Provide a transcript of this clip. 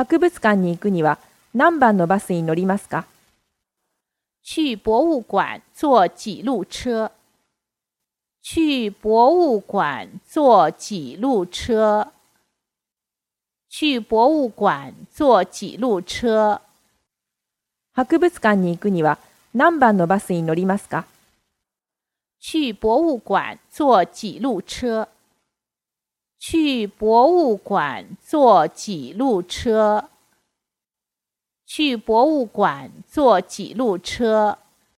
博物館に行くには何番のバスに乗りますか？去博物馆坐几路车？去博物馆坐几路车？去博物馆坐几路车？博物館に行くには何番のバスに乗りますか？去博物馆坐几路车？去博物馆坐几路车？去博物馆坐几路车？